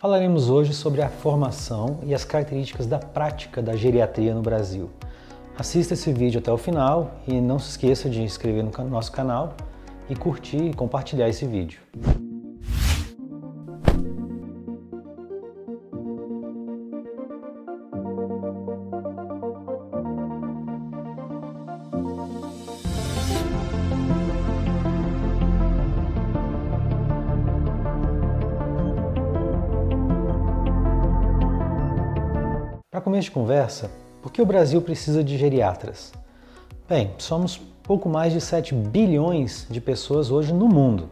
Falaremos hoje sobre a formação e as características da prática da geriatria no Brasil. Assista esse vídeo até o final e não se esqueça de inscrever no nosso canal e curtir e compartilhar esse vídeo. Para começo de conversa, por que o Brasil precisa de geriatras? Bem, somos pouco mais de 7 bilhões de pessoas hoje no mundo.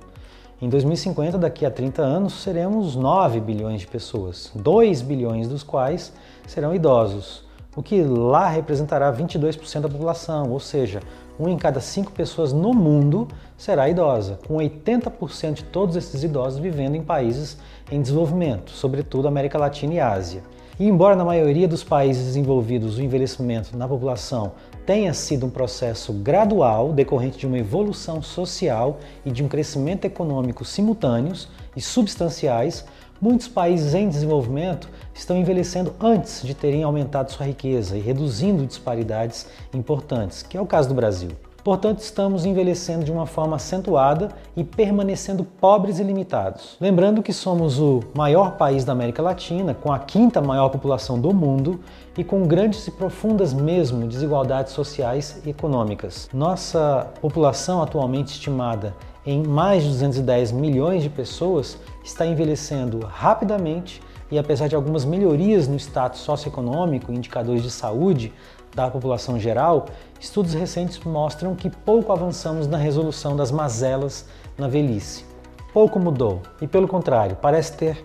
Em 2050, daqui a 30 anos, seremos 9 bilhões de pessoas, 2 bilhões dos quais serão idosos, o que lá representará 22% da população, ou seja, um em cada cinco pessoas no mundo será idosa, com 80% de todos esses idosos vivendo em países em desenvolvimento, sobretudo América Latina e Ásia. E embora na maioria dos países desenvolvidos o envelhecimento na população tenha sido um processo gradual decorrente de uma evolução social e de um crescimento econômico simultâneos e substanciais, muitos países em desenvolvimento estão envelhecendo antes de terem aumentado sua riqueza e reduzindo disparidades importantes, que é o caso do Brasil. Portanto, estamos envelhecendo de uma forma acentuada e permanecendo pobres e limitados. Lembrando que somos o maior país da América Latina, com a quinta maior população do mundo e com grandes e profundas mesmo desigualdades sociais e econômicas. Nossa população atualmente estimada em mais de 210 milhões de pessoas está envelhecendo rapidamente e apesar de algumas melhorias no status socioeconômico e indicadores de saúde, da população geral, estudos recentes mostram que pouco avançamos na resolução das mazelas na velhice. Pouco mudou e, pelo contrário, parece ter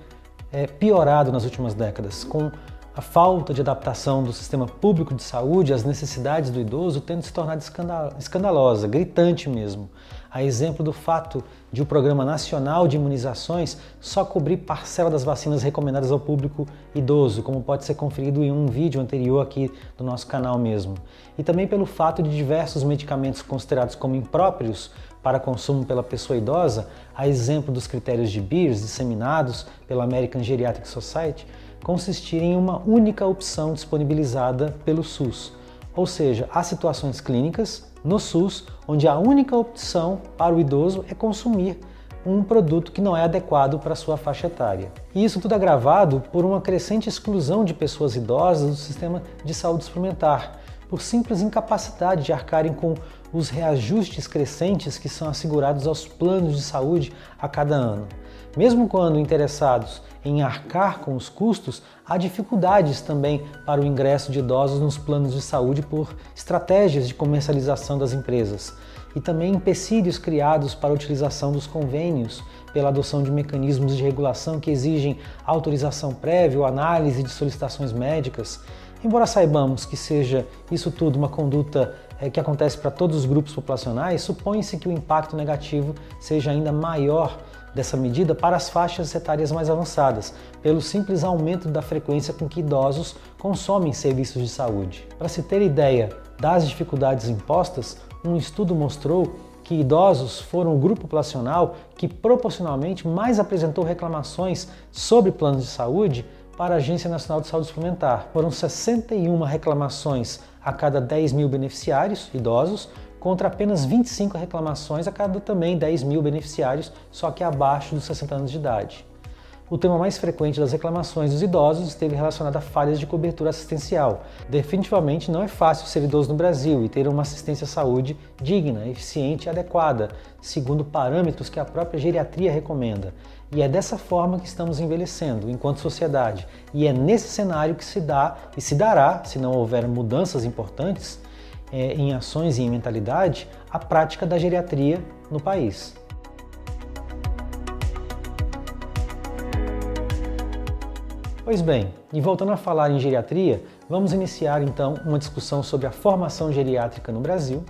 é, piorado nas últimas décadas, com a falta de adaptação do sistema público de saúde às necessidades do idoso tendo se tornado escandalosa, gritante mesmo. A exemplo do fato de o Programa Nacional de Imunizações só cobrir parcela das vacinas recomendadas ao público idoso, como pode ser conferido em um vídeo anterior aqui do nosso canal mesmo. E também pelo fato de diversos medicamentos considerados como impróprios para consumo pela pessoa idosa, a exemplo dos critérios de Beers disseminados pela American Geriatric Society, consistir em uma única opção disponibilizada pelo SUS. Ou seja, há situações clínicas no SUS onde a única opção para o idoso é consumir um produto que não é adequado para sua faixa etária. E isso tudo agravado por uma crescente exclusão de pessoas idosas do sistema de saúde suplementar, por simples incapacidade de arcarem com os reajustes crescentes que são assegurados aos planos de saúde a cada ano. Mesmo quando interessados em arcar com os custos, há dificuldades também para o ingresso de idosos nos planos de saúde por estratégias de comercialização das empresas e também empecilhos criados para a utilização dos convênios pela adoção de mecanismos de regulação que exigem autorização prévia ou análise de solicitações médicas. Embora saibamos que seja isso tudo uma conduta é, que acontece para todos os grupos populacionais, supõe-se que o impacto negativo seja ainda maior dessa medida para as faixas etárias mais avançadas, pelo simples aumento da frequência com que idosos consomem serviços de saúde. Para se ter ideia das dificuldades impostas, um estudo mostrou que idosos foram o grupo populacional que proporcionalmente mais apresentou reclamações sobre planos de saúde para a Agência Nacional de Saúde Suplementar. Foram 61 reclamações a cada 10 mil beneficiários idosos, contra apenas 25 reclamações a cada também 10 mil beneficiários, só que abaixo dos 60 anos de idade. O tema mais frequente das reclamações dos idosos esteve relacionado a falhas de cobertura assistencial. Definitivamente não é fácil ser idoso no Brasil e ter uma assistência à saúde digna, eficiente e adequada, segundo parâmetros que a própria geriatria recomenda. E é dessa forma que estamos envelhecendo enquanto sociedade. E é nesse cenário que se dá e se dará, se não houver mudanças importantes, é, em ações e em mentalidade a prática da geriatria no país. Pois bem, e voltando a falar em geriatria, vamos iniciar então uma discussão sobre a formação geriátrica no Brasil.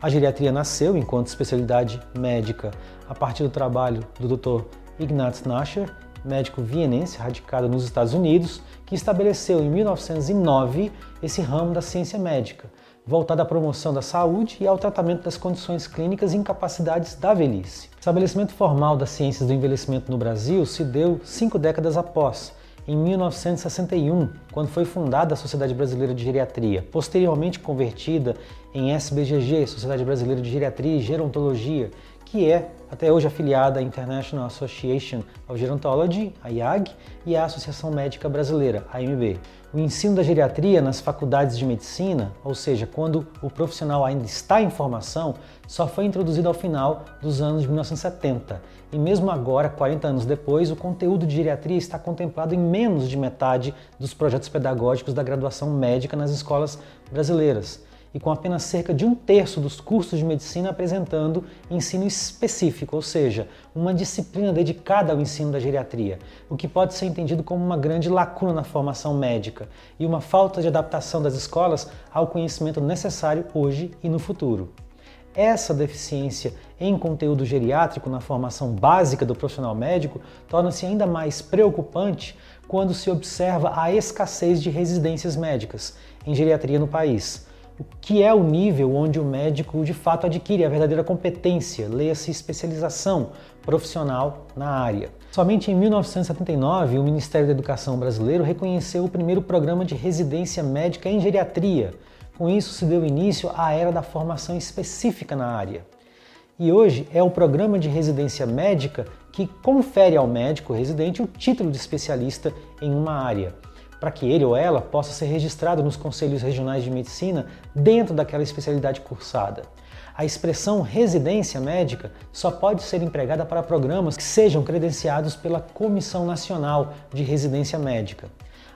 A geriatria nasceu enquanto especialidade médica a partir do trabalho do Dr. Ignaz Nascher, médico vienense radicado nos Estados Unidos, que estabeleceu em 1909 esse ramo da ciência médica, voltada à promoção da saúde e ao tratamento das condições clínicas e incapacidades da velhice. O estabelecimento formal das ciências do envelhecimento no Brasil se deu cinco décadas após, em 1961, quando foi fundada a Sociedade Brasileira de Geriatria, posteriormente convertida em SBGG, Sociedade Brasileira de Geriatria e Gerontologia, que é até hoje afiliada à International Association of Gerontology, a IAG, e à Associação Médica Brasileira, AMB. O ensino da geriatria nas faculdades de medicina, ou seja, quando o profissional ainda está em formação, só foi introduzido ao final dos anos de 1970. E mesmo agora, 40 anos depois, o conteúdo de geriatria está contemplado em menos de metade dos projetos pedagógicos da graduação médica nas escolas brasileiras e com apenas cerca de um terço dos cursos de medicina apresentando ensino específico, ou seja, uma disciplina dedicada ao ensino da geriatria, o que pode ser entendido como uma grande lacuna na formação médica e uma falta de adaptação das escolas ao conhecimento necessário hoje e no futuro. Essa deficiência em conteúdo geriátrico na formação básica do profissional médico torna-se ainda mais preocupante quando se observa a escassez de residências médicas em geriatria no país o que é o nível onde o médico de fato adquire a verdadeira competência, leia-se especialização profissional na área. Somente em 1979, o Ministério da Educação brasileiro reconheceu o primeiro programa de residência médica em geriatria. Com isso, se deu início à era da formação específica na área. E hoje é o programa de residência médica que confere ao médico residente o título de especialista em uma área para que ele ou ela possa ser registrado nos conselhos regionais de medicina dentro daquela especialidade cursada. A expressão residência médica só pode ser empregada para programas que sejam credenciados pela Comissão Nacional de Residência Médica.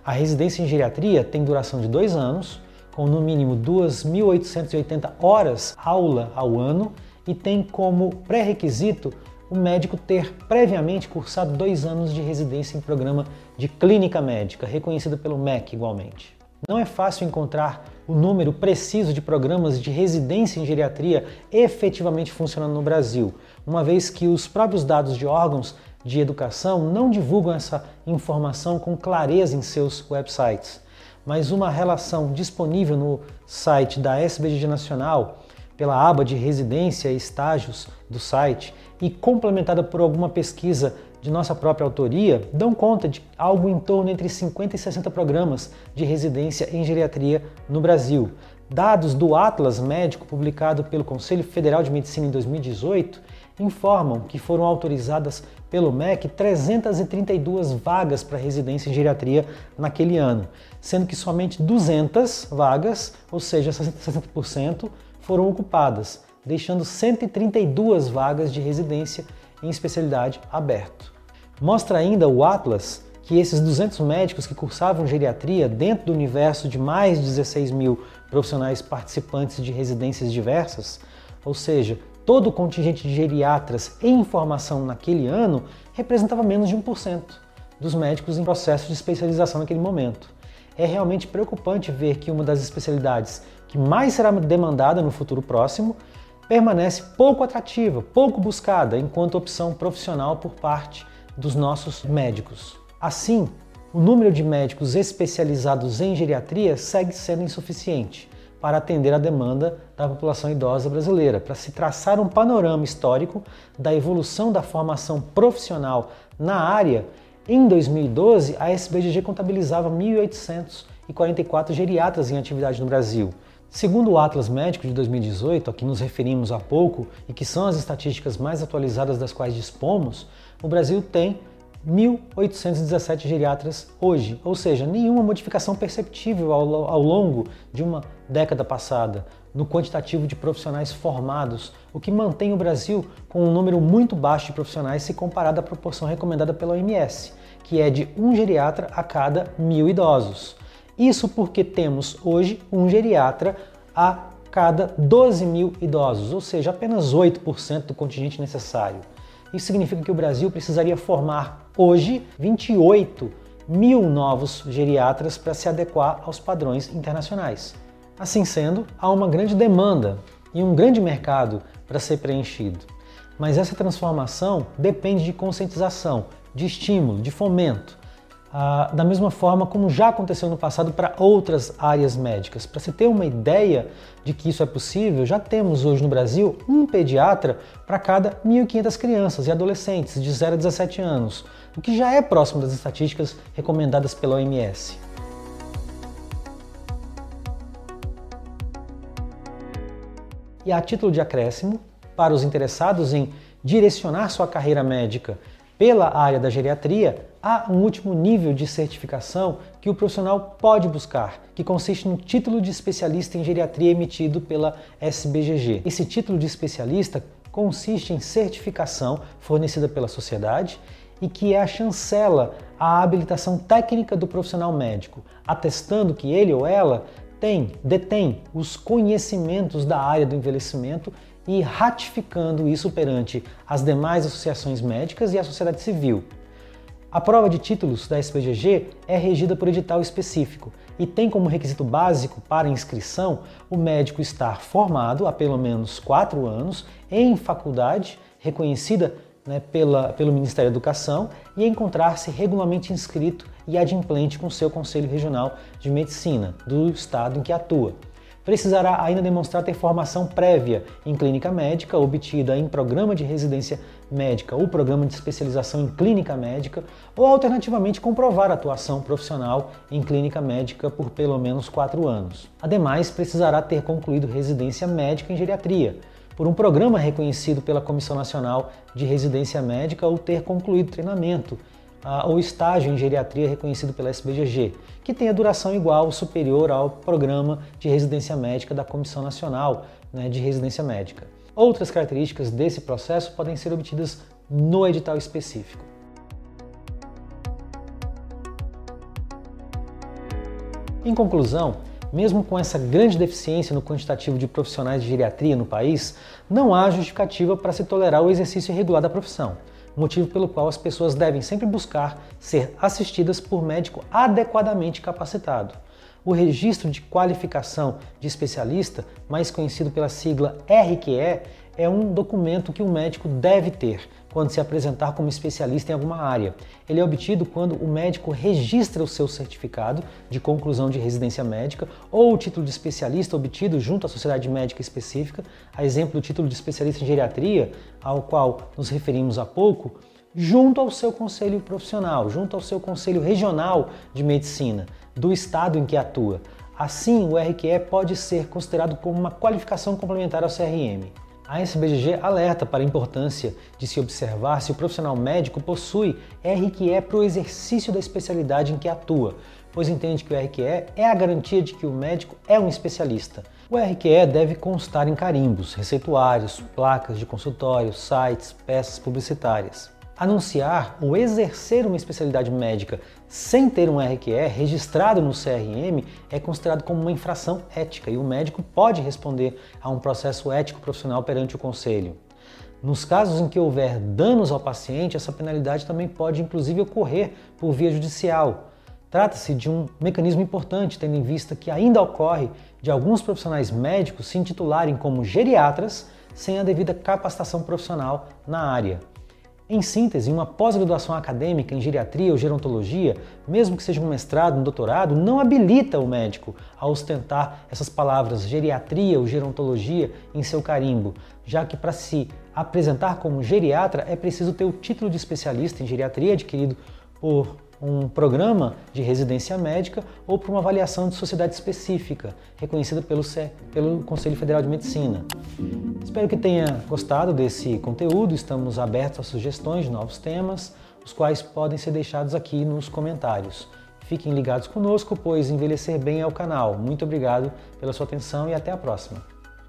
A residência em geriatria tem duração de dois anos, com no mínimo 2.880 horas aula ao ano e tem como pré-requisito o médico ter previamente cursado dois anos de residência em programa de clínica médica, reconhecido pelo MEC igualmente. Não é fácil encontrar o número preciso de programas de residência em geriatria efetivamente funcionando no Brasil, uma vez que os próprios dados de órgãos de educação não divulgam essa informação com clareza em seus websites. Mas uma relação disponível no site da SBGG Nacional, pela aba de residência e estágios do site, e complementada por alguma pesquisa de nossa própria autoria, dão conta de algo em torno entre 50 e 60 programas de residência em geriatria no Brasil. Dados do Atlas Médico, publicado pelo Conselho Federal de Medicina em 2018, informam que foram autorizadas pelo MEC 332 vagas para residência em geriatria naquele ano, sendo que somente 200 vagas, ou seja, 60%, foram ocupadas, deixando 132 vagas de residência em especialidade aberto. Mostra ainda o Atlas que esses 200 médicos que cursavam geriatria dentro do universo de mais de 16 mil profissionais participantes de residências diversas, ou seja, todo o contingente de geriatras em formação naquele ano representava menos de 1% dos médicos em processo de especialização naquele momento. É realmente preocupante ver que uma das especialidades que mais será demandada no futuro próximo permanece pouco atrativa, pouco buscada enquanto opção profissional por parte dos nossos médicos. Assim, o número de médicos especializados em geriatria segue sendo insuficiente para atender a demanda da população idosa brasileira, para se traçar um panorama histórico da evolução da formação profissional na área. Em 2012, a SBGG contabilizava 1.844 geriatras em atividade no Brasil, Segundo o Atlas Médico de 2018, a que nos referimos há pouco e que são as estatísticas mais atualizadas das quais dispomos, o Brasil tem 1.817 geriatras hoje, ou seja, nenhuma modificação perceptível ao, ao, longo de uma década passada no quantitativo de profissionais formados, o que mantém o Brasil com um número muito baixo de profissionais se comparado à proporção recomendada pela OMS, que é de um geriatra a cada mil idosos. Isso porque temos hoje um geriatra a cada 12 mil idosos, ou seja, apenas 8% do contingente necessário. Isso significa que o Brasil precisaria formar hoje 28 mil novos geriatras para se adequar aos padrões internacionais. Assim sendo, há uma grande demanda e um grande mercado para ser preenchido. Mas essa transformação depende de conscientização, de estímulo, de fomento. Ah, da mesma forma como já aconteceu no passado para outras áreas médicas. Para se ter uma ideia de que isso é possível, já temos hoje no Brasil um pediatra para cada 1.500 crianças e adolescentes de 0 a 17 anos, o que já é próximo das estatísticas recomendadas pela OMS. E a título de acréscimo, para os interessados em direcionar sua carreira médica pela área da geriatria, há um último nível de certificação que o profissional pode buscar, que consiste no título de especialista em geriatria emitido pela SBGG. Esse título de especialista consiste em certificação fornecida pela sociedade e que é a chancela à habilitação técnica do profissional médico, atestando que ele ou ela tem, detém os conhecimentos da área do envelhecimento e ratificando isso perante as demais associações médicas e a sociedade civil. A prova de títulos da SPGG é regida por edital específico e tem como requisito básico para inscrição o médico estar formado há pelo menos quatro anos em faculdade reconhecida né, pela, pelo Ministério da Educação e encontrar-se regularmente inscrito e adimplente com seu Conselho Regional de Medicina do estado em que atua precisará ainda demonstrar ter formação prévia em clínica médica, obtida em programa de residência médica ou programa de especialização em clínica médica, ou alternativamente comprovar atuação profissional em clínica médica por pelo menos quatro anos. Ademais, precisará ter concluído residência médica em geriatria, por um programa reconhecido pela Comissão Nacional de Residência Médica ou ter concluído treinamento ou estágio em geriatria reconhecido pela SBGG, que tenha duração igual ou superior ao programa de residência médica da Comissão Nacional né, de Residência Médica. Outras características desse processo podem ser obtidas no edital específico. Em conclusão, mesmo com essa grande deficiência no quantitativo de profissionais de geriatria no país, não há justificativa para se tolerar o exercício irregular da profissão motivo pelo qual as pessoas devem sempre buscar ser assistidas por médico adequadamente capacitado. O registro de qualificação de especialista, mais conhecido pela sigla RQE, é um documento que o médico deve ter quando se apresentar como especialista em alguma área. Ele é obtido quando o médico registra o seu certificado de conclusão de residência médica ou o título de especialista obtido junto à sociedade médica específica, a exemplo do título de especialista em geriatria, ao qual nos referimos há pouco, junto ao seu conselho profissional, junto ao seu conselho regional de medicina do estado em que atua. Assim, o RQE pode ser considerado como uma qualificação complementar ao CRM. A SBGG alerta para a importância de se observar se o profissional médico possui RQE para o exercício da especialidade em que atua, pois entende que o RQE é a garantia de que o médico é um especialista. O RQE deve constar em carimbos, receituários, placas de consultório, sites, peças publicitárias. Anunciar ou exercer uma especialidade médica sem ter um RQE registrado no CRM é considerado como uma infração ética e o médico pode responder a um processo ético profissional perante o conselho. Nos casos em que houver danos ao paciente, essa penalidade também pode inclusive ocorrer por via judicial. Trata-se de um mecanismo importante, tendo em vista que ainda ocorre de alguns profissionais médicos se intitularem como geriatras sem a devida capacitação profissional na área. Em síntese, uma pós-graduação acadêmica em geriatria ou gerontologia, mesmo que seja um mestrado, um doutorado, não habilita o médico a ostentar essas palavras geriatria ou gerontologia em seu carimbo, já que para se apresentar como geriatra é preciso ter o título de especialista em geriatria adquirido por um programa de residência médica ou por uma avaliação de sociedade específica, reconhecida pelo, pelo Conselho Federal de Medicina. Espero que tenha gostado desse conteúdo, estamos abertos a sugestões de novos temas, os quais podem ser deixados aqui nos comentários. Fiquem ligados conosco, pois envelhecer bem é o canal. Muito obrigado pela sua atenção e até a próxima.